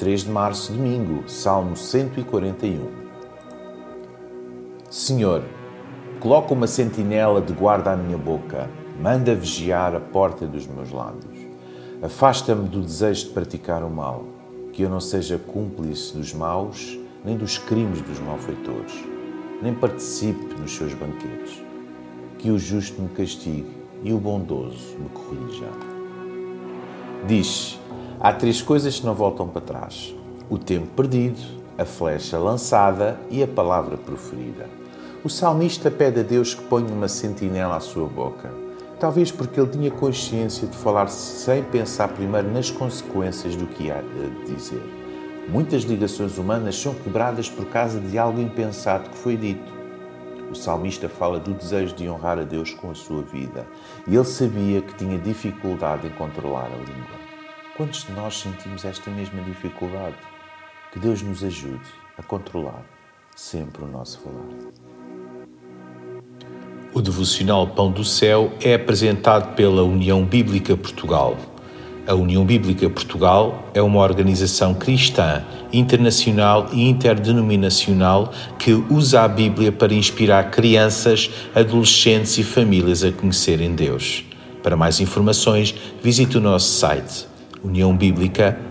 3 de março, domingo, Salmo 141. Senhor, coloca uma sentinela de guarda à minha boca, manda vigiar a porta dos meus lábios. Afasta-me do desejo de praticar o mal, que eu não seja cúmplice dos maus, nem dos crimes dos malfeitores, nem participe nos seus banquetes. Que o justo me castigue e o bondoso me corrija. Diz: há três coisas que não voltam para trás: o tempo perdido, a flecha lançada e a palavra proferida. O salmista pede a Deus que ponha uma sentinela à sua boca Talvez porque ele tinha consciência de falar sem pensar primeiro nas consequências do que ia eh, dizer. Muitas ligações humanas são quebradas por causa de algo impensado que foi dito. O salmista fala do desejo de honrar a Deus com a sua vida e ele sabia que tinha dificuldade em controlar a língua. Quantos de nós sentimos esta mesma dificuldade? Que Deus nos ajude a controlar sempre o nosso falar. O devocional Pão do Céu é apresentado pela União Bíblica Portugal. A União Bíblica Portugal é uma organização cristã, internacional e interdenominacional que usa a Bíblia para inspirar crianças, adolescentes e famílias a conhecerem Deus. Para mais informações, visite o nosso site uniãobíblica.org.